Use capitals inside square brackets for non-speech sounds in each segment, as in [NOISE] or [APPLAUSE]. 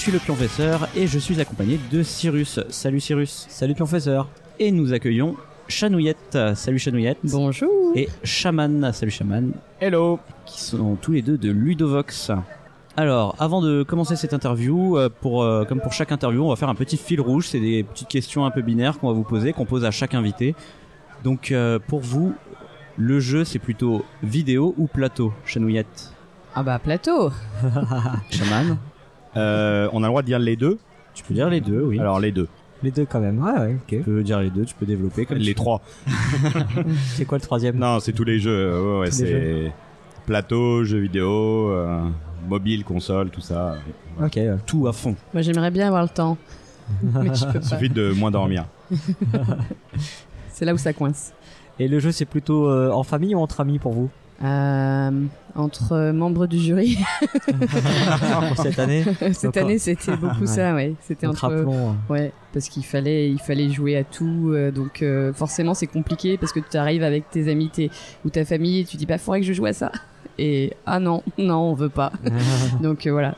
Suis le Pionfesseur et je suis accompagné de Cyrus. Salut Cyrus. Salut Pionfesseur. Et nous accueillons Chanouillette. Salut Chanouillette. Bonjour. Et Shaman. Salut Shaman. Hello. Qui sont tous les deux de Ludovox. Alors, avant de commencer cette interview, euh, pour, euh, comme pour chaque interview, on va faire un petit fil rouge. C'est des petites questions un peu binaires qu'on va vous poser, qu'on pose à chaque invité. Donc, euh, pour vous, le jeu, c'est plutôt vidéo ou plateau, Chanouillette? Ah bah plateau. [LAUGHS] Shaman Euh, on a le droit de dire les deux. Tu peux dire les deux, oui. Alors les deux. Les deux quand même. Ouais, ouais, tu ok. peux dire les deux, tu peux développer comme les tu- trois. [LAUGHS] C'est quoi le troisième? Non, c'est tous les jeux. Ouais, ouais, Tous les c'est plateau, jeux vidéo, euh, mobile, console, tout ça. Ok. ouais. tout à fond. Moi j'aimerais bien avoir le temps. [LAUGHS] Mais peux Il pas. suffit de moins dormir. [LAUGHS] C'est là où ça coince. Et le jeu, c'est plutôt euh, en famille ou entre amis pour vous? Euh, entre membres du jury, [LAUGHS] pour cette année cette année c'était beaucoup Ouais. ça, ouais. C'était Donc entre. rappelons. Ouais, parce qu'il fallait, il fallait jouer à tout, euh, donc euh, forcément c'est compliqué parce que tu arrives avec tes amis tes, ou ta famille et tu dis bah faudrait que je joue à ça. Et ah non, non on veut pas. [LAUGHS] Donc euh, voilà.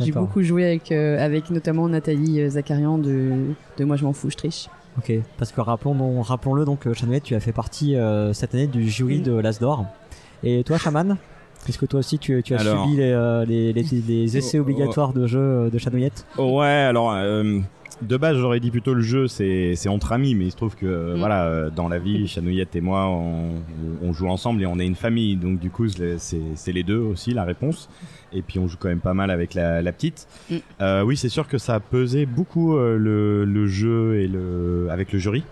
J'ai beaucoup joué avec, euh, avec notamment Nathalie Zakarian de, de Moi je m'en fous, je triche. Ok. Parce que rappelons, donc- rappelons-le donc, euh, Chanouette, tu as fait partie euh, cette année du jury Mm. de l'As d'Or. Et toi, Shaman Est-ce que toi aussi tu, tu as Alors- subi les, euh, les, les, les essais Oh, oh. obligatoires de jeu euh, de Chanouillette Ouais, alors euh, de base j'aurais dit plutôt le jeu c'est c'est entre amis, mais il se trouve que Mm. voilà dans la vie Chanouillette et moi on, on joue ensemble et on est une famille, donc du coup c'est c'est les deux aussi la réponse. Et puis on joue quand même pas mal avec la, la petite. Mm. Euh, oui c'est sûr que ça a pesé beaucoup euh, le, le jeu et le avec le jury.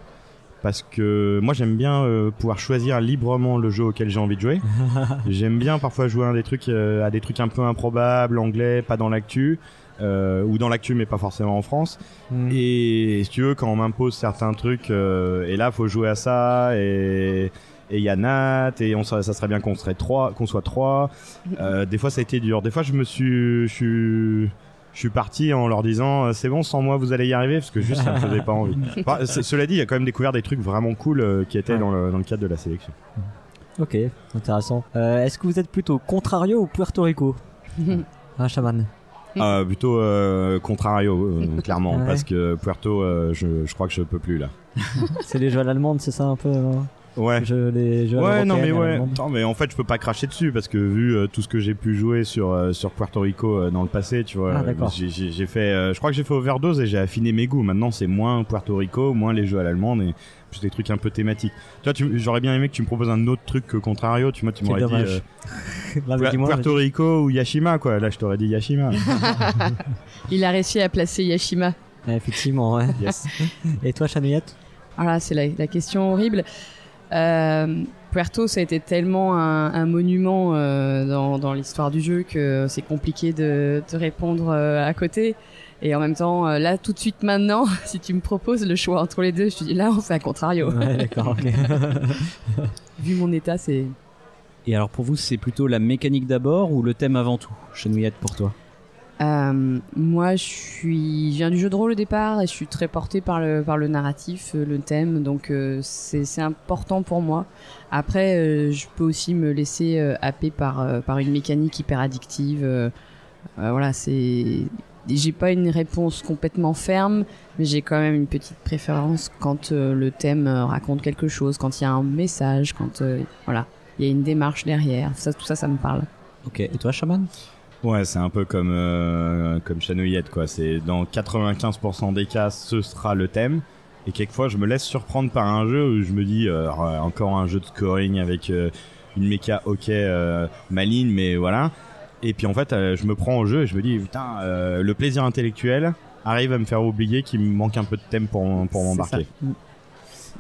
Parce que moi j'aime bien euh, pouvoir choisir librement le jeu auquel j'ai envie de jouer. [LAUGHS] j'aime bien parfois jouer à des trucs euh, à des trucs un peu improbables, anglais, pas dans l'actu, euh, ou dans l'actu mais pas forcément en France. Mm. Et si tu veux, quand on m'impose certains trucs, euh, et là, faut jouer à ça, et et y a Nat, et on, ça serait bien qu'on serait trois, qu'on soit trois. Euh, des fois, ça a été dur. Des fois, je me suis, je suis, je suis parti en leur disant, euh, c'est bon, sans moi, vous allez y arriver, parce que juste, ça me [LAUGHS] faisait pas envie. [LAUGHS] Enfin, cela dit, il y a quand même découvert des trucs vraiment cool euh, qui étaient Ouais. dans, le, dans le cadre de la sélection. Ok, intéressant. Euh, Est-ce que vous êtes plutôt Contrario ou Puerto Rico [LAUGHS] Ah, Shaman. Euh, plutôt euh, contrario, euh, clairement, Ouais. parce que Puerto, euh, je, je crois que je peux plus là. C'est les jeux à l'allemande, c'est ça un peu Ouais. Jeux- les jeux à Ouais, non, mais ouais. Attends, mais en fait, je peux pas cracher dessus parce que vu euh, tout ce que j'ai pu jouer sur euh, sur Puerto Rico euh, dans le passé, tu vois, Ah, d'accord. j'ai- fait, euh, je crois que j'ai fait overdose et j'ai affiné mes goûts. Maintenant, c'est moins Puerto Rico, moins les jeux à l'allemande et plus des trucs un peu thématiques. Toi, tu- j'aurais bien aimé que tu me proposes un autre truc que Contrario. Tu vois, tu m'aurais dit euh, [LAUGHS] Bah, dis-moi, Puerto Rico ou Yashima, quoi. Là, je t'aurais dit Yashima. [LAUGHS] Il a réussi à placer Yashima. Effectivement, ouais. yes. [LAUGHS] Et toi, Chanouillette? Ah là, c'est la, la question horrible. Euh, Puerto, ça a été tellement un, un monument euh, dans, dans l'histoire du jeu que c'est compliqué de, de répondre euh, à côté. Et en même temps, là, tout de suite, maintenant, [LAUGHS] si tu me proposes le choix entre les deux, je te dis là, on fait un contrario. Ouais, d'accord, ok. [LAUGHS] Vu mon état, c'est. Et alors pour vous, c'est plutôt la mécanique d'abord ou le thème avant tout Chanouillette pour toi? Euh, moi, je viens du jeu de rôle au départ et je suis très portée par le par le narratif, euh, le thème, donc euh, c'est important pour moi. Après, je peux aussi me laisser happer par par une mécanique hyper addictive. voilà, c'est j'ai pas une réponse complètement ferme, mais j'ai quand même une petite préférence quand le thème raconte quelque chose, quand il y a un message, quand voilà, il y a une démarche derrière. Tout ça, ça me parle. Ok, et toi Shaman Ouais, c'est un peu comme euh, comme Chanouillette, quoi. C'est dans 95% des cas, ce sera le thème. Et quelquefois, je me laisse surprendre par un jeu où je me dis euh, encore un jeu de scoring avec euh, une méca ok euh, maligne, mais voilà. Et puis en fait, euh, je me prends au jeu et je me dis putain, euh, le plaisir intellectuel arrive à me faire oublier qu'il me manque un peu de thème pour pour m'embarquer. Mm.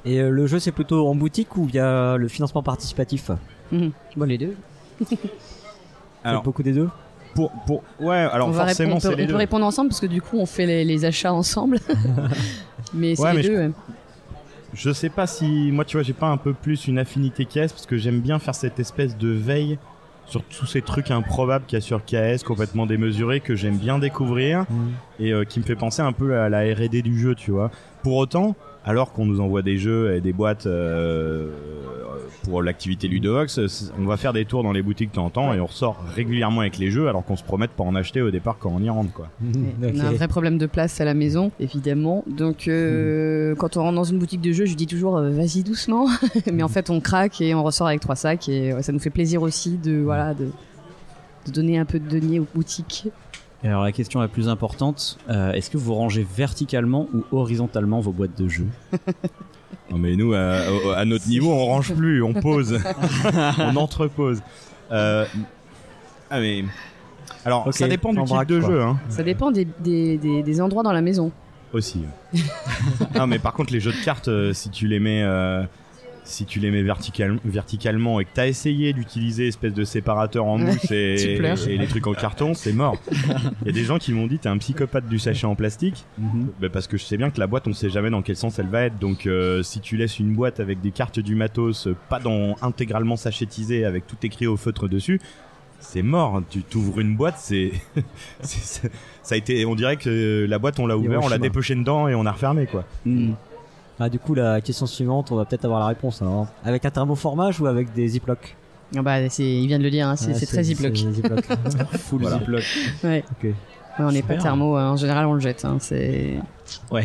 Et euh, le jeu, c'est plutôt en boutique ou via le financement participatif? Mhm. Bon, les deux. [LAUGHS] Alors beaucoup des deux? Pour pour ouais, alors on va forcément répondre- on c'est peut, les on peut deux. répondre ensemble parce que du coup on fait les, les achats ensemble. [LAUGHS] Mais c'est Ouais, les mais deux. je- ouais. je sais pas si moi tu vois j'ai pas un peu plus une affinité KS parce que j'aime bien faire cette espèce de veille sur tous ces trucs improbables qu'il y a sur KS complètement démesurés que j'aime bien découvrir et euh, qui me fait penser un peu à la R&D du jeu tu vois pour autant alors qu'on nous envoie des jeux et des boîtes euh, pour l'activité Ludovox, on va faire des tours dans les boutiques de temps en temps et on ressort régulièrement avec les jeux alors qu'on se promet de pas en acheter au départ quand on y rentre quoi. On a un vrai problème de place à la maison, évidemment. Donc, euh, quand on rentre dans une boutique de jeux, je dis toujours euh, vas-y doucement. [LAUGHS] Mais en fait, on craque et on ressort avec trois sacs. Et ouais, ça nous fait plaisir aussi de, voilà, de, de donner un peu de denier aux boutiques. Et alors la question la plus importante, euh, est-ce que vous rangez verticalement ou horizontalement vos boîtes de jeux [LAUGHS] Non mais nous, à, notre niveau, on range plus, on pose, [LAUGHS] on entrepose. Euh, ah mais alors ça dépend du type de quoi. jeu hein, Ça dépend des, des, des, des endroits dans la maison. aussi. [LAUGHS] non mais par contre les jeux de cartes, euh, si tu les mets, euh, si tu les mets vertical, verticalement et que t'as essayé d'utiliser espèce de séparateur en mousse et, [LAUGHS] et les trucs en carton, c'est mort. Il y a des gens qui m'ont dit t'es un psychopathe du sachet en plastique. Bah, parce que je sais bien que la boîte, on sait jamais dans quel sens elle va être. Donc, euh, si tu laisses une boîte avec des cartes du matos, euh, pas dans intégralement sachétisé, avec tout écrit au feutre dessus, c'est mort. Tu t'ouvres une boîte, c'est, [LAUGHS] ça a été, on dirait que la boîte, on l'a ouvert, on l'a dépêché dedans et on a refermé, quoi. Hmm. Ah, du coup, la question suivante, on va peut-être avoir la réponse. alors. Avec un thermoformage ou avec des ziplocs Ah bah, c'est, il vient de le dire, hein, c'est, très ziploc. [LAUGHS] Full Voilà. ziploc. Ouais. ok. Ouais, on n'est pas thermo, hein. en général on le jette. Hein. C'est... Ouais.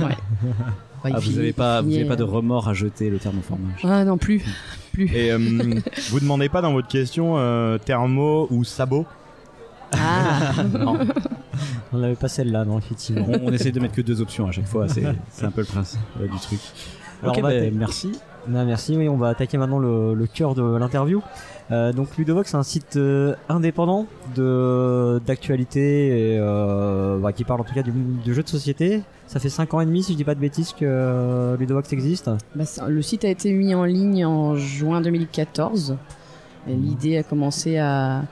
Ouais, [LAUGHS] Ah, vous finit- avez pas, vous avez pas de remords à jeter le thermoformage. Ah non, plus. plus. Et euh, [LAUGHS] vous demandez pas dans votre question euh, thermo ou sabot? Ah On n'avait pas celle-là, non, effectivement. on, on essaie de mettre que deux options à chaque fois, c'est un peu le principe euh, du truc. Alors, bah, merci. Non, merci, oui, on va attaquer maintenant le, le cœur de l'interview. Euh, donc Ludovox, c'est un site euh, indépendant de d'actualité et euh, bah, qui parle en tout cas du, du jeu de société. Ça fait 5 ans et demi, si je dis pas de bêtises, que euh, Ludovox existe. Bah, le site a été mis en ligne en juin 2014. Et L'idée a commencé à,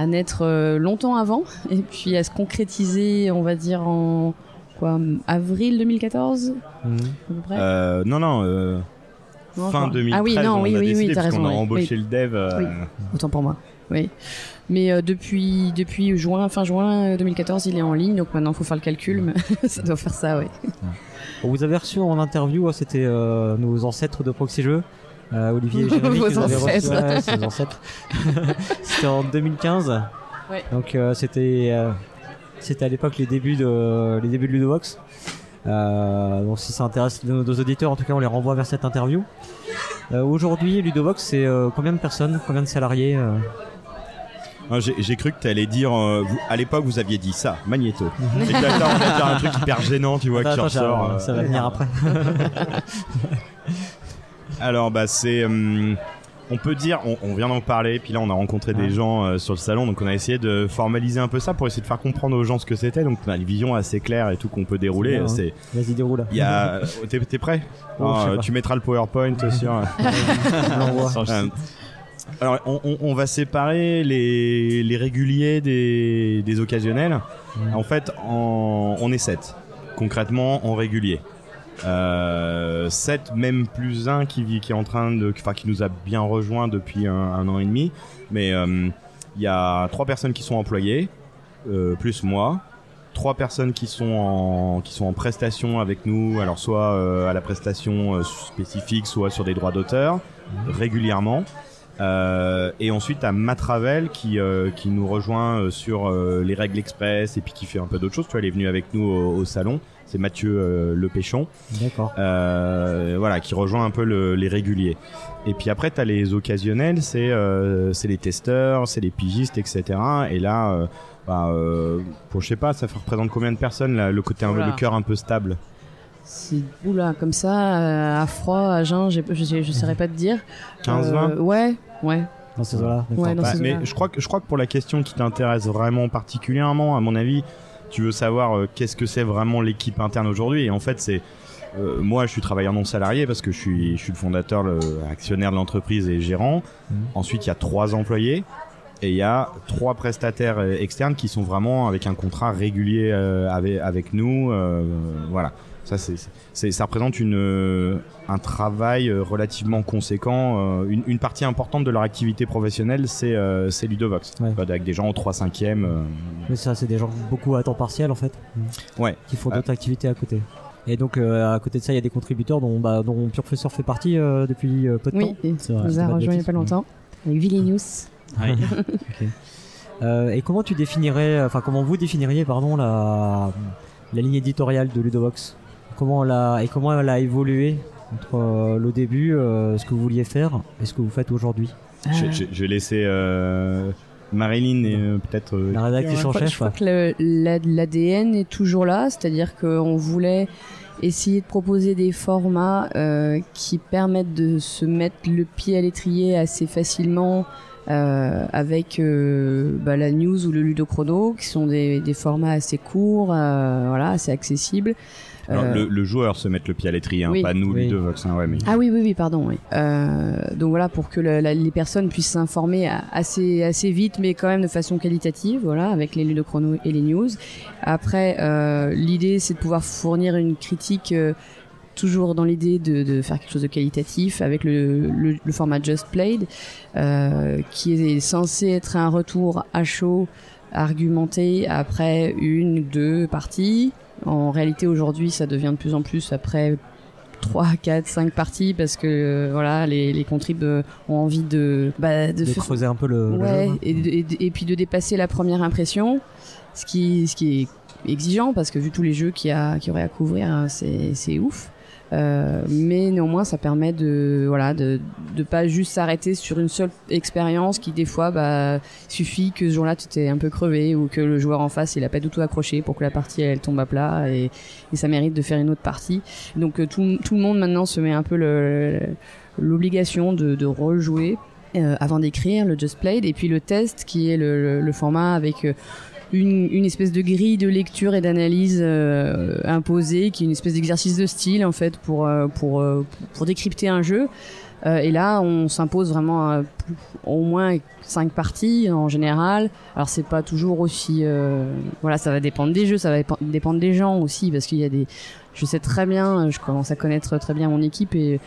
à naître euh, longtemps avant [LAUGHS] et puis à se concrétiser, on va dire, en quoi, avril 2014 à peu près euh, Non, non. euh, Non, fin je- 2013, Ah oui, non, on oui, a oui, décidé oui, parce raison. qu'on a embauché Oui, le dev. euh, Oui. autant pour moi. Oui. Mais euh, depuis, depuis juin, fin juin euh, 2014, il est en ligne, donc maintenant il faut faire le calcul, mais [LAUGHS] ça doit faire ça, oui. On vous avez reçu en interview, hein, c'était euh, nos ancêtres de Proxy Jeux. Euh, Olivier et Jérémy Vos reçu. ancêtres. Ouais, [LAUGHS] c'était en 2015. Ouais. Donc euh, c'était euh, c'était à l'époque les débuts de les débuts de Ludovox. Euh, donc si ça intéresse nos, nos auditeurs, en tout cas, on les renvoie vers cette interview. Euh, Aujourd'hui, Ludovox, c'est euh, combien de personnes, combien de salariés euh Ah, J'ai j'ai cru que t'allais dire, euh, vous- à l'époque vous aviez dit ça, Magneto. Et puis là, on va dire un truc hyper gênant, tu vois, Attends, qui attends, ressort. ça- euh. ça va venir après. [LAUGHS] Alors bah c'est, euh, on peut dire, on, on vient d'en parler, puis là on a rencontré des gens euh, sur le salon, donc on a essayé de formaliser un peu ça pour essayer de faire comprendre aux gens ce que c'était. Donc on a une vision assez claire et tout qu'on peut dérouler. Hein. Vas-y, déroule. il y a, [LAUGHS] t'es t'es prêt? Oh, pas. Tu mettras le PowerPoint [LAUGHS] sur. Euh, alors, on, on- on va séparer les, les réguliers des, des occasionnels. En fait, en- on est 7, concrètement, en régulier. Euh, 7, même plus un qui, vit- qui est en train de, enfin, qui nous a bien rejoint depuis un, an et demi. Mais euh, il y a trois personnes qui sont employées, euh, plus moi. Trois personnes qui sont en qui sont en prestation avec nous, alors soit euh, à la prestation spécifique, soit sur des droits d'auteur, régulièrement. Et ensuite à Matravel qui qui nous rejoint sur les règles express et puis qui fait un peu d'autres choses. Tu vois, elle est venue avec nous au salon. C'est Mathieu euh, Le Péchon, D'accord. euh, voilà, qui rejoint un peu le- les réguliers. Et puis après, t'as les occasionnels, c'est euh, c'est les testeurs, c'est les pigistes, etc. Et là, euh, bah, euh, pour je sais pas, ça fait- représente combien de personnes là, le côté un, Oula. le cœur un peu stable? C'est oula, comme ça, euh, à froid, à jeun, je sais- je saurais pas te dire. 15, 20 Euh, Ouais, ouais. Dans ces eaux-là. Ouais, dans Bah, mais je crois que je crois que pour la question qui t'intéresse vraiment particulièrement, à mon avis, tu veux savoir euh, qu'est-ce que c'est vraiment l'équipe interne aujourd'hui. Et en fait, c'est euh, moi, je suis travailleur non salarié parce que je suis je suis le fondateur, le actionnaire de l'entreprise et gérant. Mhm. Ensuite, il y a trois employés et il y a trois prestataires euh, externes qui sont vraiment avec un contrat régulier euh, avec avec nous. euh, voilà. Ça, c'est, c'est, ça représente une, euh, un travail euh, relativement conséquent. euh, une, une partie importante de leur activité professionnelle, c'est, euh, c'est Ludovox. Ouais. Avec des gens au 3 5 e Mais ça, c'est des gens beaucoup à temps partiel en fait, Ouais. qui font Ah. d'autres activités à côté. Et donc euh, à côté de ça, il y a des contributeurs dont, bah, dont Professeur fait partie euh, depuis euh, peu de Oui, temps. vrai. nous a rejoint il n'y a pas longtemps. Avec Vilenius. Ouais. [LAUGHS] Euh, et comment tu définirais, enfin comment vous définiriez, pardon, la, la ligne éditoriale de Ludovox? Comment elle a, et comment elle a évolué entre euh, le début, euh, ce que vous vouliez faire et ce que vous faites aujourd'hui? Je, je, je vais laisser euh, Marilyn et euh, peut-être. euh, La rédactrice en Je chef. crois que l'ADN est toujours là, c'est-à-dire qu'on voulait essayer de proposer des formats euh, qui permettent de se mettre le pied à l'étrier assez facilement euh, avec euh, bah, la news ou le ludochrono, qui sont des, des formats assez courts, euh, voilà, assez accessibles. Alors, Euh, le, le joueur se met le pied à l'étrier, hein, oui. pas nous, Oui. Ludovox. Hein, ouais, mais... Ah oui, oui, oui, pardon. Oui. Euh, donc voilà, pour que la- la- les personnes puissent s'informer assez, assez vite, mais quand même de façon qualitative, voilà, avec les ludochronos et les news. Après, euh, l'idée, c'est de pouvoir fournir une critique. euh, toujours dans l'idée de, de faire quelque chose de qualitatif avec le, le, le format Just Played, euh, qui est censé être un retour à chaud, argumenté après une, deux parties. En réalité, aujourd'hui, ça devient de plus en plus après 3, 4, 5 parties parce que euh, voilà, les, les contribs euh, ont envie de, bah, de, De f- creuser un peu le, le ouais, jeu, et, de- et de- et puis de dépasser la première impression, ce qui, ce qui est exigeant parce que vu tous les jeux qu'il y, a- qu'il y aurait à couvrir, hein, c'est c'est ouf. Euh, mais néanmoins, ça permet de voilà de de pas juste s'arrêter sur une seule expérience qui des fois bah suffit que ce jour-là tu t'es un peu crevé ou que le joueur en face il a pas du tout accroché pour que la partie elle tombe à plat et, et ça mérite de faire une autre partie. Donc euh, tout tout le monde maintenant se met un peu l'obligation de, de rejouer euh, avant d'écrire le Just Played et puis le test qui est le, le- le format avec euh, une, une espèce de grille de lecture et d'analyse euh, imposée qui est une espèce d'exercice de style en fait pour euh, pour euh, pour décrypter un jeu. Euh, et là on s'impose vraiment euh, au moins cinq parties en général. Alors c'est pas toujours aussi euh, voilà ça va dépendre des jeux ça va dépen- dépendre des gens aussi parce qu'il y a des je sais très bien je commence à connaître très bien mon équipe et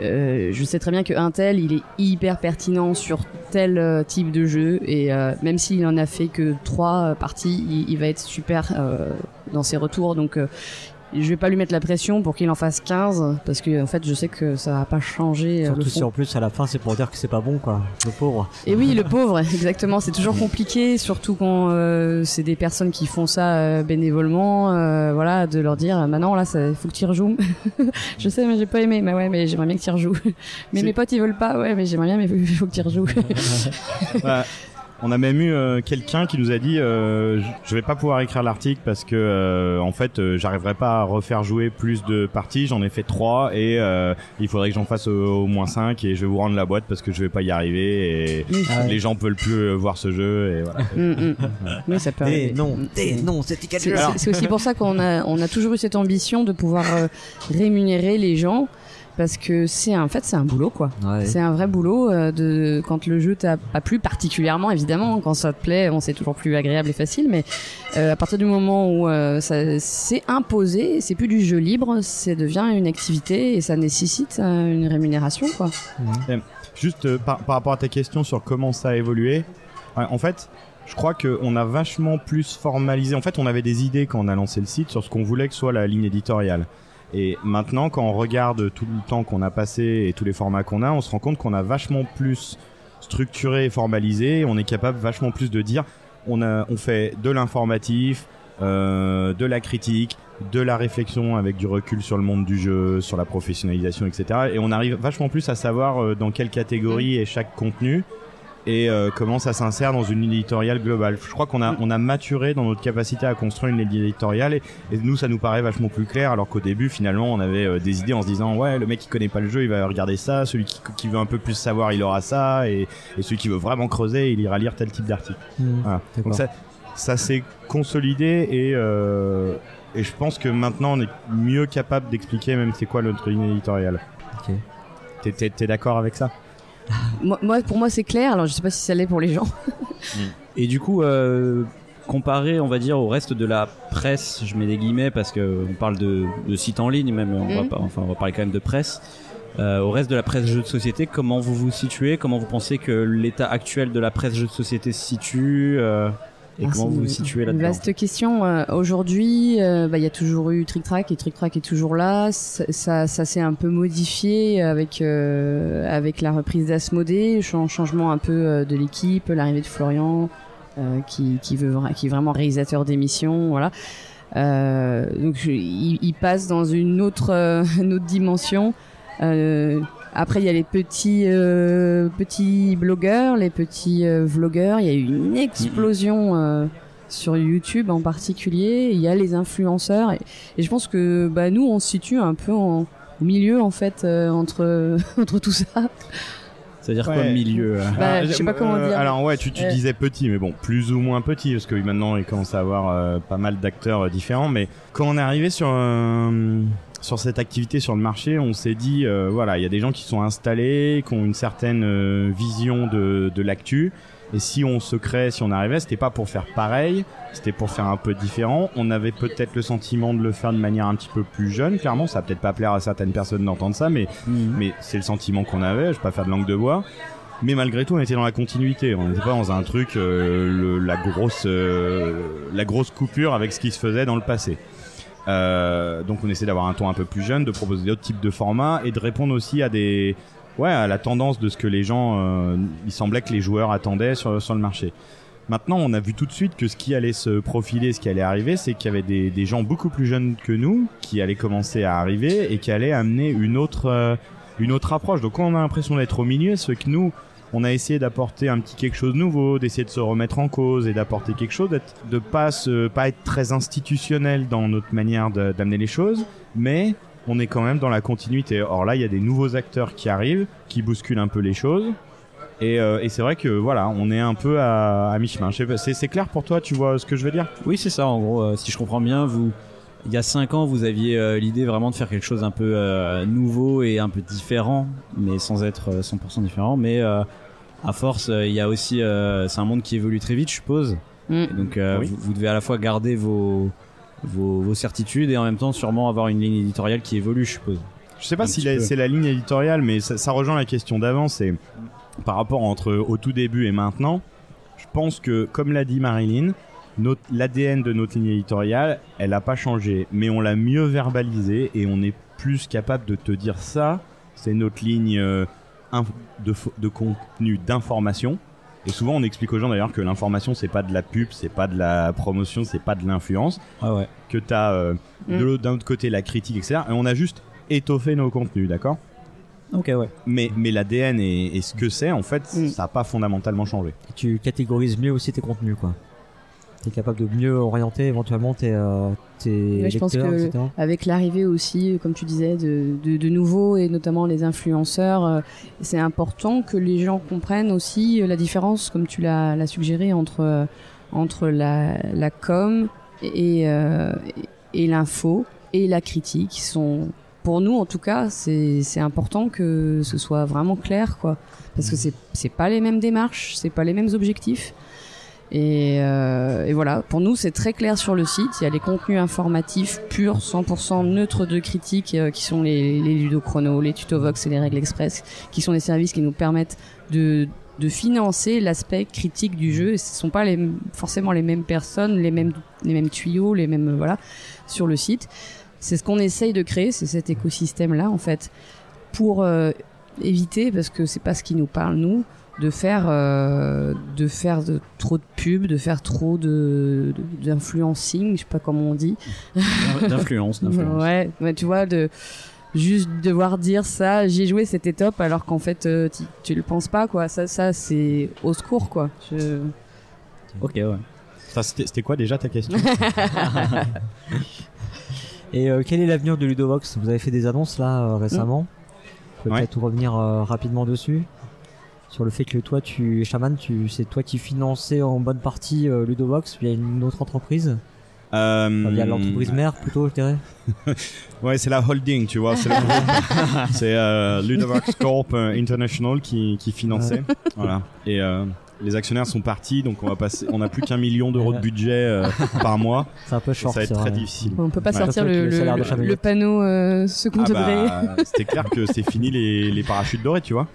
euh, je sais très bien que un tel il est hyper pertinent sur tel euh, type de jeu et euh, même s'il en a fait que trois parties il, va être super dans ses retours. Donc je vais pas lui mettre la pression pour qu'il en fasse 15 parce que en fait je sais que ça va pas changer euh, le Surtout fond. si en plus à la fin c'est pour dire que c'est pas bon quoi, le pauvre. Et oui, le pauvre, [LAUGHS] exactement. C'est toujours compliqué, surtout quand euh, c'est des personnes qui font ça euh, bénévolement. euh, voilà, de leur dire, bah non, là, il faut que tu rejoues. [LAUGHS] je sais, mais j'ai pas aimé. Bah ouais, mais j'aimerais bien que tu rejoues. [LAUGHS] mais mes potes, ils veulent pas. Ouais, mais j'aimerais bien, mais faut que tu rejoues. Ouais. On a même eu euh, quelqu'un qui nous a dit euh, je- je vais pas pouvoir écrire l'article parce que euh, en fait euh, j'arriverai pas à refaire jouer plus de parties, j'en ai fait trois et euh, il faudrait que j'en fasse au, au moins cinq et je vais vous rendre la boîte parce que je vais pas y arriver et Ah ouais. les gens veulent plus euh, voir ce jeu et voilà. Mm, mm. [LAUGHS] Oui, ça peut non, Mm. non, c'est C'est c'est- c'est aussi pour ça qu'on a, on a toujours eu cette ambition de pouvoir euh, rémunérer les gens. Parce que c'est en fait c'est un boulot quoi. Ouais. C'est un vrai boulot euh, de quand le jeu t'a pas plu particulièrement évidemment quand ça te plaît bon c'est toujours plus agréable et facile mais euh, à partir du moment où euh, ça c'est imposé c'est plus du jeu libre ça devient une activité et ça nécessite euh, une rémunération quoi. Juste euh, par, par rapport à ta question sur comment ça a évolué, ouais, en fait, je crois qu'on a vachement plus formalisé. En fait, on avait des idées quand on a lancé le site sur ce qu'on voulait que soit la ligne éditoriale. Et maintenant, quand on regarde tout le temps qu'on a passé et tous les formats qu'on a, on se rend compte qu'on a vachement plus structuré et formalisé. On est capable vachement plus de dire, on, a, on fait de l'informatif, euh, de la critique, de la réflexion avec du recul sur le monde du jeu, sur la professionnalisation, etc. Et on arrive vachement plus à savoir euh, dans quelle catégorie est chaque contenu et euh, comment ça s'insère dans une éditoriale globale. Je crois qu'on a, on a maturé dans notre capacité à construire une éditoriale et, et nous, ça nous paraît vachement plus clair alors qu'au début, finalement, on avait euh, des idées en se disant ouais, le mec qui connaît pas le jeu, il va regarder ça, celui qui, qui veut un peu plus savoir, il aura ça et, et celui qui veut vraiment creuser, il ira lire tel type d'article. Mmh. Voilà. Donc ça, ça s'est consolidé et, euh, et je pense que maintenant on est mieux capable d'expliquer même c'est quoi notre ligne éditoriale. Ok. T'es d'accord avec ça? Moi, moi, pour moi c'est clair alors je sais pas si ça l'est pour les gens. Et du coup, euh, comparé, on va dire, au reste de la presse, je mets des guillemets parce que on parle de, de sites en ligne, même, on va Mhm. enfin, on va parler quand même de presse. Euh, au reste de la presse jeux de société, comment vous vous situez? Comment vous pensez que l'état actuel de la presse jeux de société se situe euh, Et Ah, comment vous vous situez là-dedans vaste question. Euh, Aujourd'hui, euh, bah, il y a toujours eu Trick Track et Trick Track est toujours là. Ça, ça, ça s'est un peu modifié avec euh, avec la reprise d'Asmodée, chan- changement un peu euh, de l'équipe, l'arrivée de Florian, euh, qui qui veut qui est vraiment réalisateur d'émissions, voilà. Euh, donc il, il passe dans une autre [LAUGHS] une autre dimension. Après, il y a les petits euh, petits blogueurs, les petits euh, vlogueurs. Il y a eu une explosion euh, sur YouTube en particulier. Il y a les influenceurs et, et je pense que bah, nous, on se situe un peu en, au milieu en fait euh, entre [LAUGHS] entre tout ça. C'est-à-dire quoi Ouais. le milieu Bah, Alors, je sais pas comment euh, dire. Alors ouais, tu, tu disais petit, mais bon, plus ou moins petit, parce que maintenant il commence à avoir euh, pas mal d'acteurs différents. Mais quand on est arrivé sur euh, sur cette activité sur le marché, on s'est dit euh, voilà, il y a des gens qui sont installés, qui ont une certaine euh, vision de de l'actu. Et si on se crée, si on arrivait, c'était pas pour faire pareil, c'était pour faire un peu différent. On avait peut-être le sentiment de le faire de manière un petit peu plus jeune. Clairement, ça va peut-être pas plaire à certaines personnes d'entendre ça, mais Mhm. mais c'est le sentiment qu'on avait, je vais pas faire de langue de bois. Mais malgré tout, on était dans la continuité. On n'était pas dans un truc, euh, le- la grosse, la grosse coupure avec ce qui se faisait dans le passé. Euh, donc, on essaie d'avoir un ton un peu plus jeune, de proposer d'autres types de formats et de répondre aussi à des, ouais, à la tendance de ce que les gens, euh, il semblait que les joueurs attendaient sur, le marché. Maintenant, on a vu tout de suite que ce qui allait se profiler, ce qui allait arriver, c'est qu'il y avait des, gens beaucoup plus jeunes que nous qui allaient commencer à arriver et qui allaient amener une autre, euh, une autre approche. Donc, on a l'impression d'être au milieu, c'est que nous, on a essayé d'apporter un petit quelque chose de nouveau, d'essayer de se remettre en cause et d'apporter quelque chose, de pas pas être très institutionnel dans notre manière d'amener les choses, mais on est quand même dans la continuité. Or là, il y a des nouveaux acteurs qui arrivent, qui bousculent un peu les choses. Et, euh, c'est vrai que voilà, on est un peu à, mi-chemin. C'est clair pour toi, tu vois ce que je veux dire? Oui, c'est ça. En gros, euh, si je comprends bien, vous, il y a cinq ans, vous aviez euh, l'idée vraiment de faire quelque chose un peu euh, nouveau et un peu différent, mais sans être euh, 100% différent. Mais euh, à force, euh, il y a aussi, euh, c'est un monde qui évolue très vite, je suppose. Mm. Et donc, euh, Oui. vous, vous devez à la fois garder vos, vos vos certitudes et en même temps sûrement avoir une ligne éditoriale qui évolue, je suppose. Je sais pas Un si c'est la ligne éditoriale, mais ça, ça rejoint la question d'avant. C'est par rapport entre au tout début et maintenant. Je pense que, comme l'a dit Marilyn, l'ADN de notre ligne éditoriale, elle n'a pas changé, mais on l'a mieux verbalisé et on est plus capable de te dire ça. C'est notre ligne euh, inf- de, fo- de contenu d'information. Et souvent, on explique aux gens d'ailleurs que l'information, c'est pas de la pub, c'est pas de la promotion, c'est pas de l'influence Ah ouais. que tu as Mm. de l'autre- d'un autre côté la critique, etc. Et on a juste étoffé nos contenus, d'accord? Ok, ouais. Mais, mais l'ADN et, et ce que c'est, en fait, Mm. ça n'a pas fondamentalement changé. Et tu catégorises mieux aussi tes contenus, quoi. T'es capable de mieux orienter éventuellement tes, euh, tes Ouais, je pense que- etc. Avec l'arrivée aussi, euh, comme tu disais, de, de, de nouveaux et notamment les influenceurs, euh, c'est important que les gens comprennent aussi euh, la différence, comme tu l'as suggéré, entre, entre la, la com et, euh, et l'info et la critique. Sont, pour nous, en tout cas, c'est c'est important que ce soit vraiment clair, quoi. Parce que c'est c'est pas les mêmes démarches, c'est pas les mêmes objectifs. Et, euh, et voilà, pour nous c'est très clair sur le site. Il y a les contenus informatifs purs, 100% neutres de critique, euh, qui sont les, les ludochronos, les tutovox et les règles express, qui sont des services qui nous permettent de, de financer l'aspect critique du jeu. Et ce sont pas les, forcément les mêmes personnes, les mêmes, les mêmes tuyaux, les mêmes voilà sur le site. C'est ce qu'on essaye de créer, c'est cet écosystème là en fait, pour euh, éviter parce que c'est pas ce qui nous parle nous de faire euh, de faire de, trop de pubs, de faire trop de d'influencing, je sais pas comment on dit. D'influence, [LAUGHS] d'influence. Ouais, ouais, tu vois de juste devoir dire ça, j'ai joué, c'était top, alors qu'en fait euh, tu, tu le penses pas quoi. Ça, ça c'est au secours quoi. Je... Ok, ouais. Ça, C'était quoi déjà ta question? [LAUGHS] Et euh, quel est l'avenir de Ludovox? Vous avez fait des annonces là euh, récemment? Peut-être Ouais. tout revenir euh, rapidement dessus? Sur le fait que toi, tu, Shaman, tu, c'est toi qui finançais en bonne partie euh, Ludovox via une autre entreprise, Euh, Enfin, via l'entreprise mère plutôt, je dirais. [LAUGHS] Ouais, c'est la holding, tu vois. C'est [LAUGHS] c'est euh, Ludovox Corp euh, International qui, qui finançait. voilà. Et, euh, les actionnaires sont partis, donc on va passer, on a plus qu'un million d'euros de budget euh, par mois. C'est un peu short. ça va être très vrai. difficile. On peut pas Ouais. sortir le, le salaire de le- le panneau euh, second Ah degré. bah, c'était clair que c'est fini les, les parachutes dorés, tu vois.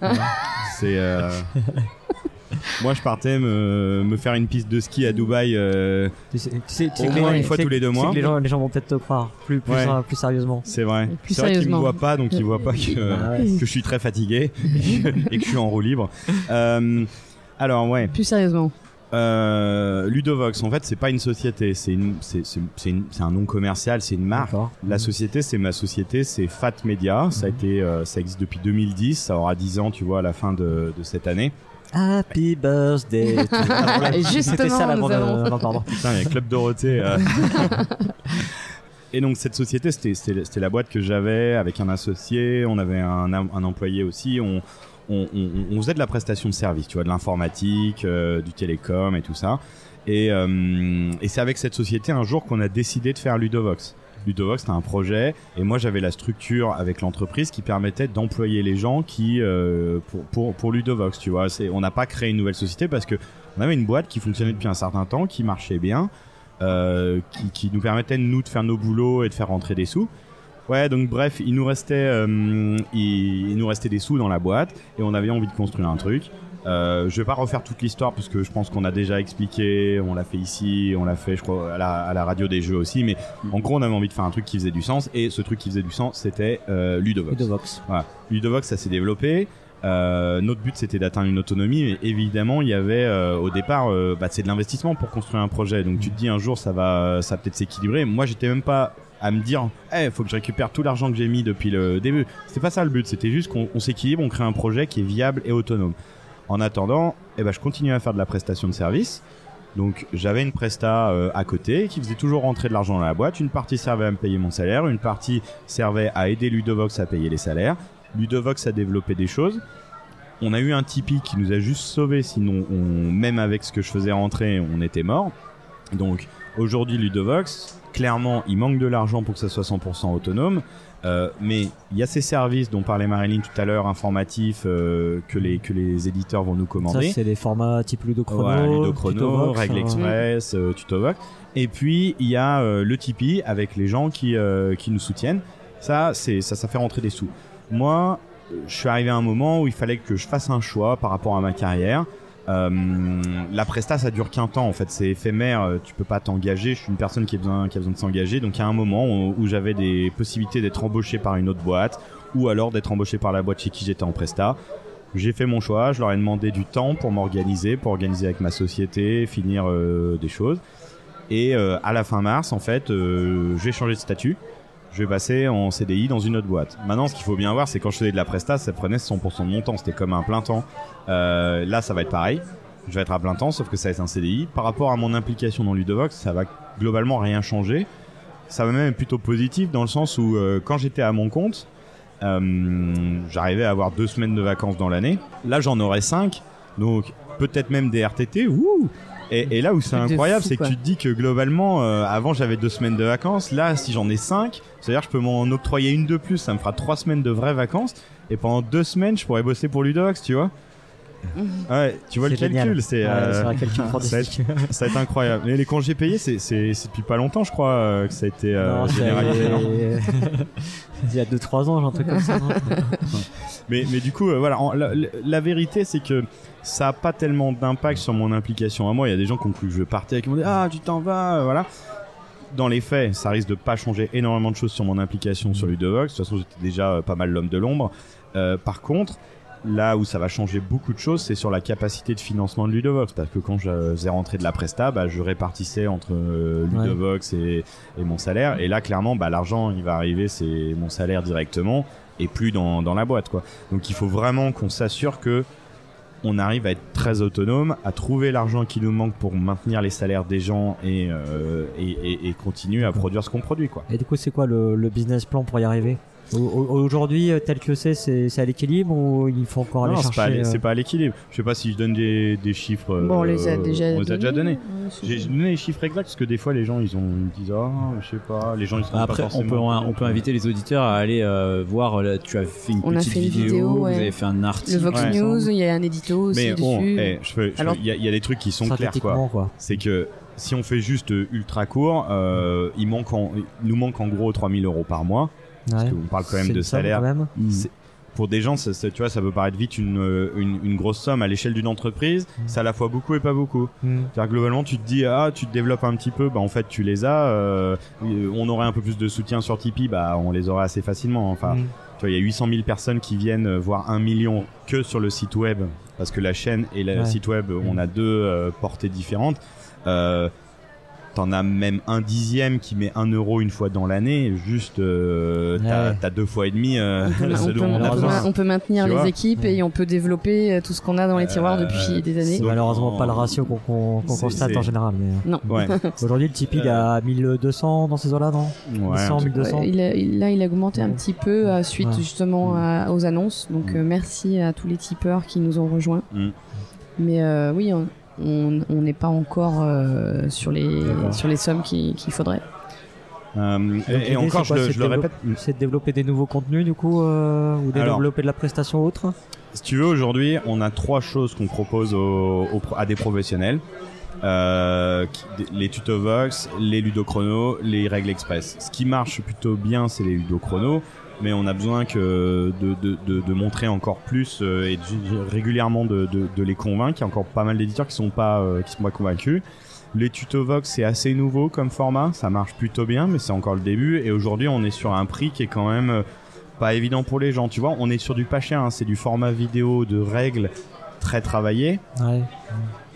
C'est. euh, [LAUGHS] Moi, je partais me, me faire une piste de ski à Dubaï euh, Tu sais, tu sais, tu sais au les- moins une fois tous les deux mois. que les gens, les gens vont peut-être te croire plus, plus, Ouais. plus sérieusement. C'est vrai. Plus C'est vrai qu'ils me sérieusement. voient pas, donc ils voient pas que, Ah ouais. que je suis très fatigué [LAUGHS] et que je suis en roue libre. Euh, alors ouais, Plus sérieusement. Euh, Ludovox, en fait, c'est pas une société, c'est un nom commercial, c'est une marque. La société, c'est ma société, c'est Fat Media. Ça a Mhm. été, euh, ça existe depuis 2010. Ça aura 10 ans, tu vois, à la fin de, de cette année. Happy birthday. [LAUGHS] Ah, C'était ça la bande. euh, pardon. Putain, il y a Club Dorothée. euh. Et donc cette société, c'était la boîte que j'avais avec un associé. On avait un, un employé aussi. On, on, faisait de la prestation de service, tu vois, de l'informatique, euh, du télécom et tout ça. Et, euh, et c'est avec cette société un jour qu'on a décidé de faire Ludovox. Ludovox, c'était un projet, et moi j'avais la structure avec l'entreprise qui permettait d'employer les gens qui euh, pour, Ludovox, tu vois. On n'a pas créé une nouvelle société parce que on avait une boîte qui fonctionnait depuis un certain temps, qui marchait bien, qui, qui nous permettait nous de faire nos boulots et de faire rentrer des sous. Ouais, donc bref, il nous restait, euh, il, il nous restait des sous dans la boîte et on avait envie de construire un truc. Euh, je vais pas refaire toute l'histoire parce que je pense qu'on a déjà expliqué, on l'a fait ici, on l'a fait, je crois, à la, à la radio des jeux aussi. Mais en gros, on avait envie de faire un truc qui faisait du sens et ce truc qui faisait du sens, c'était euh, Ludovox. Ludovox. Voilà. Ludovox, ça s'est développé. Euh, notre but, c'était d'atteindre une autonomie. Mais évidemment, il y avait euh, au départ, euh, bah, c'est de l'investissement pour construire un projet. Donc tu te dis un jour, ça va, ça peut-être s'équilibrer. Moi, j'étais même pas à me dire, eh, faut que je récupère tout l'argent que j'ai mis depuis le début. C'était pas ça le but. C'était juste qu'on on s'équilibre, on crée un projet qui est viable et autonome. En attendant, eh ben, je continuais à faire de la prestation de service. Donc j'avais une presta euh, à côté qui faisait toujours rentrer de l'argent dans la boîte. Une partie servait à me payer mon salaire, une partie servait à aider Ludovox à payer les salaires. Ludovox a développé des choses. On a eu un Tipeee qui nous a juste sauvés, sinon on, même avec ce que je faisais rentrer, on était mort. Donc aujourd'hui Ludovox, clairement il manque de l'argent pour que ça soit 100% autonome. Euh, mais il y a ces services dont parlait Marilyn tout à l'heure, informatifs, euh, que, les, que les éditeurs vont nous Ça, commander. c'est des formats type Ludo Chrono. Ouais, Ludo Chrono, Tutovox, Règle hein. Express, euh, Tutovox. Et puis il y a euh, le Tipeee avec les gens qui, qui nous soutiennent. Ça, c'est ça, ça fait rentrer des sous. Moi, je suis arrivé à un moment où il fallait que je fasse un choix par rapport à ma carrière. Euh, la presta, ça dure qu'un temps en fait, c'est éphémère. euh, Tu peux pas t'engager. Je suis une personne qui a besoin, qui besoin de s'engager. Donc il y a un moment où, j'avais des possibilités d'être embauché par une autre boîte ou alors d'être embauché par la boîte chez qui j'étais en presta. J'ai fait mon choix, je leur ai demandé du temps pour m'organiser, pour organiser avec ma société, finir euh, des choses. Et à la fin mars, en fait, je vais changer de statut. Je vais passer en CDI dans une autre boîte. Maintenant, ce qu'il faut bien voir, c'est quand je faisais de la presta, ça prenait 100% de mon temps. C'était comme un plein temps. Euh, là, ça va être pareil. Je vais être à plein temps, sauf que ça va être un CDI. Par rapport à mon implication dans Ludovox, ça va globalement rien changer. Ça va même être plutôt positif dans le sens où euh, quand j'étais à mon compte, euh, j'arrivais à avoir deux semaines de vacances dans l'année. Là, j'en aurais cinq. Donc, peut-être même des RTT. Wouh et, et là où c'est incroyable, c'est que tu te dis que globalement, euh, avant j'avais deux semaines de vacances. Là, si j'en ai cinq, c'est-à-dire que je peux m'en octroyer une de plus. Ça me fera trois semaines de vraies vacances. Et pendant deux semaines, je pourrais bosser pour Ludox, tu vois. Ouais, tu vois le calcul, c'est Ouais, euh, ça va fantastique. ça va être incroyable. Et les congés payés, c'est depuis pas longtemps, je crois, euh, que ça a été euh, Non, c'est- généralisé. non [LAUGHS] Il y a 2-3 ans, j'ai un truc comme ça. non [LAUGHS] Mais, mais du coup, euh, voilà, en- la, la vérité, c'est que ça a pas tellement d'impact sur mon implication à moi. Il y a des gens qui ont cru que je partais, qui m'ont dit ah tu t'en vas, euh, voilà. Dans les faits, ça risque de pas changer énormément de choses sur mon implication sur Ludovox. De toute façon, j'étais déjà euh, pas mal l'homme de l'ombre. Euh, par contre, là où ça va changer beaucoup de choses, c'est sur la capacité de financement de Ludovox. Parce que quand je faisais rentrer de la presta, bah, je répartissais entre euh, Ouais. Ludovox et, et mon salaire. Et là, clairement, bah, l'argent, il va arriver, c'est mon salaire directement et plus dans, dans la boîte, quoi. Donc il faut vraiment qu'on s'assure que on arrive à être très autonome, à trouver l'argent qui nous manque pour maintenir les salaires des gens et, euh, et, continuer à produire ce qu'on produit, quoi. Et du coup, c'est quoi le, business plan pour y arriver? Aujourd'hui, euh, tel que c'est, c'est c'est à l'équilibre ou il faut encore aller Non, c'est chercher pas, à- euh, c'est pas à l'équilibre. Je sais pas si je donne des, des chiffres. Bon, on euh, les a déjà on les a déjà donnés. Ouais, c'est J'ai donné les chiffres exacts parce que des fois les gens ils ont ils disent ah je sais pas les gens ils sont Après, pas on peut, forcément on peut inviter les auditeurs à aller euh, voir. là, tu as fait une On a petite fait une vidéo, vidéo, vous ouais. avez fait un Le article. Vox Ouais. News, il y a un édito aussi mais bon eh, il y, a- il y a des trucs qui sont clairs quoi c'est que si on fait juste euh, ultra court euh, il manque en, il nous manque en gros 3000 euros par mois parce qu'on parle quand même de salaire même. Mm. Pour des gens, ça, ça- tu vois, ça peut paraître vite une, euh, une, une grosse somme à l'échelle d'une entreprise. Mm. C'est à la fois beaucoup et pas beaucoup. Mm. C'est-à-dire globalement, tu te dis ah, tu te développes un petit peu, bah en fait tu les as. euh, on aurait un peu plus de soutien sur Tipeee, bah on les aurait assez facilement. Enfin, Mm. tu vois, il y a 800 000 personnes qui viennent euh, voir un million que sur le site web, parce que la chaîne et le Ouais. site web, on a deux euh, portées différentes. Euh, T'en as même un dixième qui met un euro une fois dans l'année, juste euh, t'as Ouais. t'as deux fois et demi euh, [LAUGHS] On peut, ce on peut- on a peut- besoin. on peut maintenir Tu les équipes et on peut développer euh, tout ce qu'on a dans les tiroirs Euh, depuis des années. C'est malheureusement en- pas le ratio qu'on qu'on- qu'on c'est- constate c'est- en général. Mais Non. Ouais. euh, [LAUGHS] aujourd'hui, le Tipeee il est à 1200 dans ces eaux-là, non? Ouais, 100, un truc- 1200. Ouais, il a- il- là, il a augmenté un petit peu euh, suite Ouais. justement à- aux annonces. Donc, euh, merci à tous les tipeurs qui nous ont rejoints. Mm. Mais euh, oui, on on- n'est pas encore euh, sur, les, sur les sommes qu'il qu'il faudrait. Euh, et, encore, quoi je, le- je répète, C'est de développer des nouveaux contenus du coup euh, ou de Alors- développer de la prestation autre si tu veux, aujourd'hui, on a trois choses qu'on propose à des professionnels. Euh, les tutos Vox, les ludochronos, les règles express. Ce qui marche plutôt bien, c'est les ludochronos, mais on a besoin que de, de, de, de montrer encore plus euh, et de- régulièrement de, de, de les convaincre. Il y a encore pas mal d'éditeurs qui sont pas euh, qui sont pas convaincus. Les tutos Vox, c'est assez nouveau comme format, ça marche plutôt bien, mais c'est encore le début. Et aujourd'hui, on est sur un prix qui est quand même euh, pas évident pour les gens. Tu vois, on est sur du pas cher, hein, c'est du format vidéo de règles très travaillé. Ouais.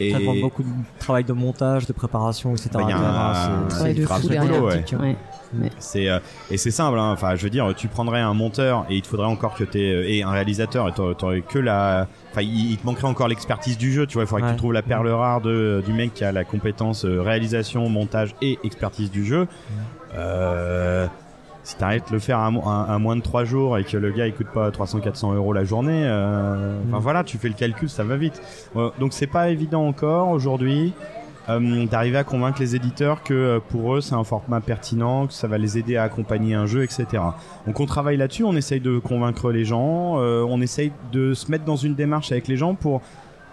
Et Ça demande beaucoup de travail de montage, de préparation, etc. Bah, il y a un- hein, c'est- Travail de boulot, ouais. Ouais. C'est euh, et c'est simple. hein. Enfin, je veux dire, tu prendrais un monteur et il te faudrait encore que t'aies euh, et un réalisateur et t'aurais- que la. Enfin, il, il te manquerait encore l'expertise du jeu. Tu vois, il faudrait que Ouais. tu trouves la perle rare de du mec qui a la compétence euh, réalisation, montage et expertise du jeu. Euh, si t'arrêtes de le faire à, mo- à- à moins de 3 jours et que le gars il coûte pas 300-400 euros la journée, euh, voilà, tu fais le calcul, ça va vite. Ouais, donc c'est pas évident encore aujourd'hui euh, d'arriver à convaincre les éditeurs que euh, pour eux c'est un format pertinent, que ça va les aider à accompagner un jeu, etc. Donc on travaille là-dessus, on essaye de convaincre les gens, euh, on essaye de se mettre dans une démarche avec les gens pour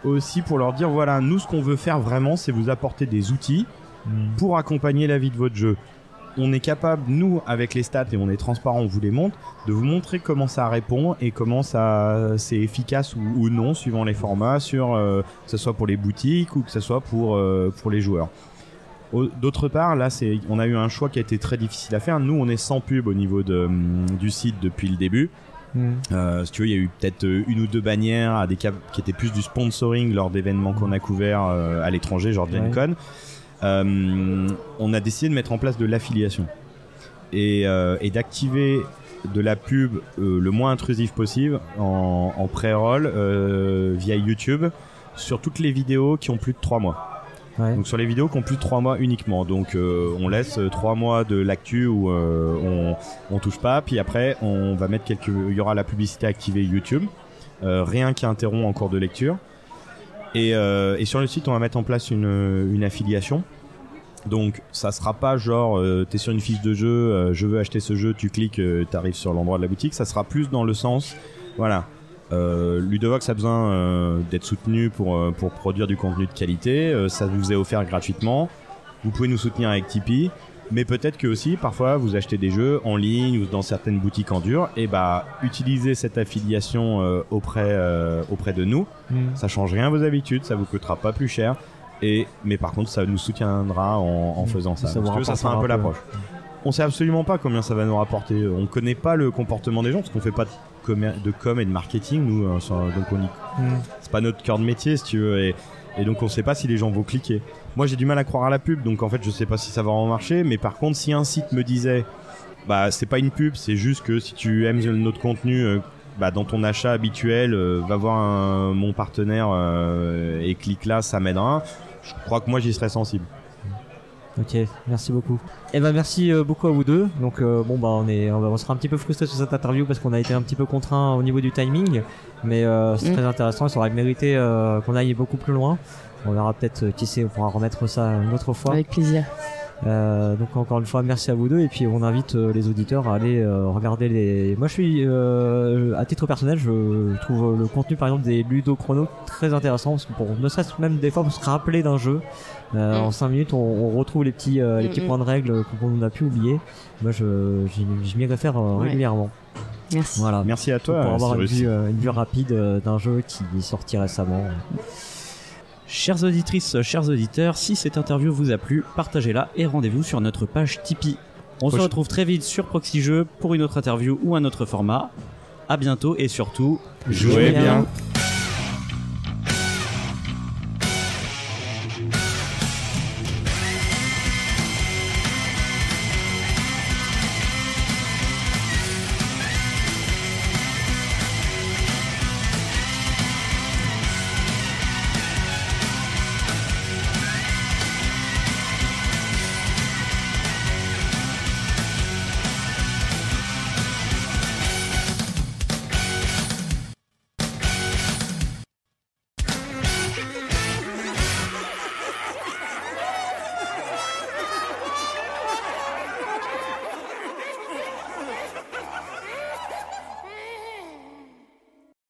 aussi pour leur dire voilà nous ce qu'on veut faire vraiment c'est vous apporter des outils Mm. pour accompagner la vie de votre jeu. On est capable, nous, avec les stats, et on est transparent, on vous les montre, de vous montrer comment ça répond et comment ça c'est efficace ou, ou non, suivant les formats, sur euh, que ce soit pour les boutiques ou que ce soit pour, euh, pour les joueurs. Au- D'autre part, là, c'est, on a eu un choix qui a été très difficile à faire. Nous, on est sans pub au niveau de, hum, du site depuis le début. Mm. Euh, si tu veux, il y a eu peut-être euh, une ou deux bannières à des cas qui étaient plus du sponsoring lors d'événements qu'on a couverts euh, à l'étranger, genre Gen Ouais. Con. Euh, on a décidé de mettre en place de l'affiliation et, euh, et d'activer de la pub euh, le moins intrusif possible en, en pré-roll via YouTube sur toutes les vidéos qui ont plus de 3 mois. Ouais. Donc sur les vidéos qui ont plus de 3 mois uniquement. Donc euh, on laisse 3 mois de l'actu où euh, on, on touche pas, puis après on va mettre quelques... Il y aura la publicité activée YouTube, euh, rien qui interrompt en cours de lecture. Et, euh, et sur le site on va mettre en place une, affiliation. Donc ça sera pas genre euh, t'es sur une fiche de jeu, euh, je veux acheter ce jeu, tu cliques, euh, t'arrives sur l'endroit de la boutique. Ça sera plus dans le sens, voilà, euh, Ludovox a besoin d'être soutenu pour, pour produire du contenu de qualité. Ça vous est offert gratuitement. Vous pouvez nous soutenir avec Tipeee. Mais peut-être que aussi, parfois, vous achetez des jeux en ligne ou dans certaines boutiques en dur. Et bah, utilisez cette affiliation euh, auprès, euh, auprès de nous. Mm. Ça change rien à vos habitudes, ça vous coûtera pas plus cher. Et, mais par contre, ça nous soutiendra en, en Mm. faisant ça. Ça vous Parce que ça sera un peu l'approche. On sait absolument pas combien ça va nous rapporter. On connaît pas le comportement des gens parce qu'on fait pas de, com et de marketing, nous. hein, sur- donc on y Mm. c'est pas notre cœur de métier si tu veux et, et donc on sait pas si les gens vont cliquer. Moi j'ai du mal à croire à la pub donc en fait je sais pas si ça va en marcher. Mais par contre si un site me disait bah c'est pas une pub c'est juste que si tu aimes notre contenu euh, bah, dans ton achat habituel euh, va voir mon partenaire euh, et clique là ça m'aidera. Je crois que moi j'y serais sensible Ok, merci beaucoup. Eh ben merci euh, beaucoup à vous deux. Donc euh, bon bah on est on, on sera un petit peu frustré sur cette interview parce qu'on a été un petit peu contraint au niveau du timing, mais euh, c'est Mm. très intéressant. Ça aurait mérité euh, qu'on aille beaucoup plus loin. On verra peut-être euh, qui sait, on pourra remettre ça une autre fois. Avec plaisir. Euh, donc encore une fois merci à vous deux et puis on invite euh, les auditeurs à aller euh, regarder les. Moi je suis euh, à titre personnel je trouve le contenu par exemple des ludochrono très intéressant parce que pour ne serait-ce même des fois pour se rappeler d'un jeu euh, Mm. en 5 minutes on, on retrouve les petits euh, les Mm, petits mm. points de règle qu'on a pu oublier. Moi je m'y réfère euh, Ouais. régulièrement. Merci. Voilà. Merci à toi. pour avoir une vue, euh, une vue rapide euh, d'un jeu qui est sorti récemment. Chères auditrices, chers auditeurs, si cette interview vous a plu, partagez-la et rendez-vous sur notre page Tipeee. On se retrouve très vite sur Proxy Jeux pour une autre interview ou un autre format. À bientôt et surtout, Jouez bien. bien.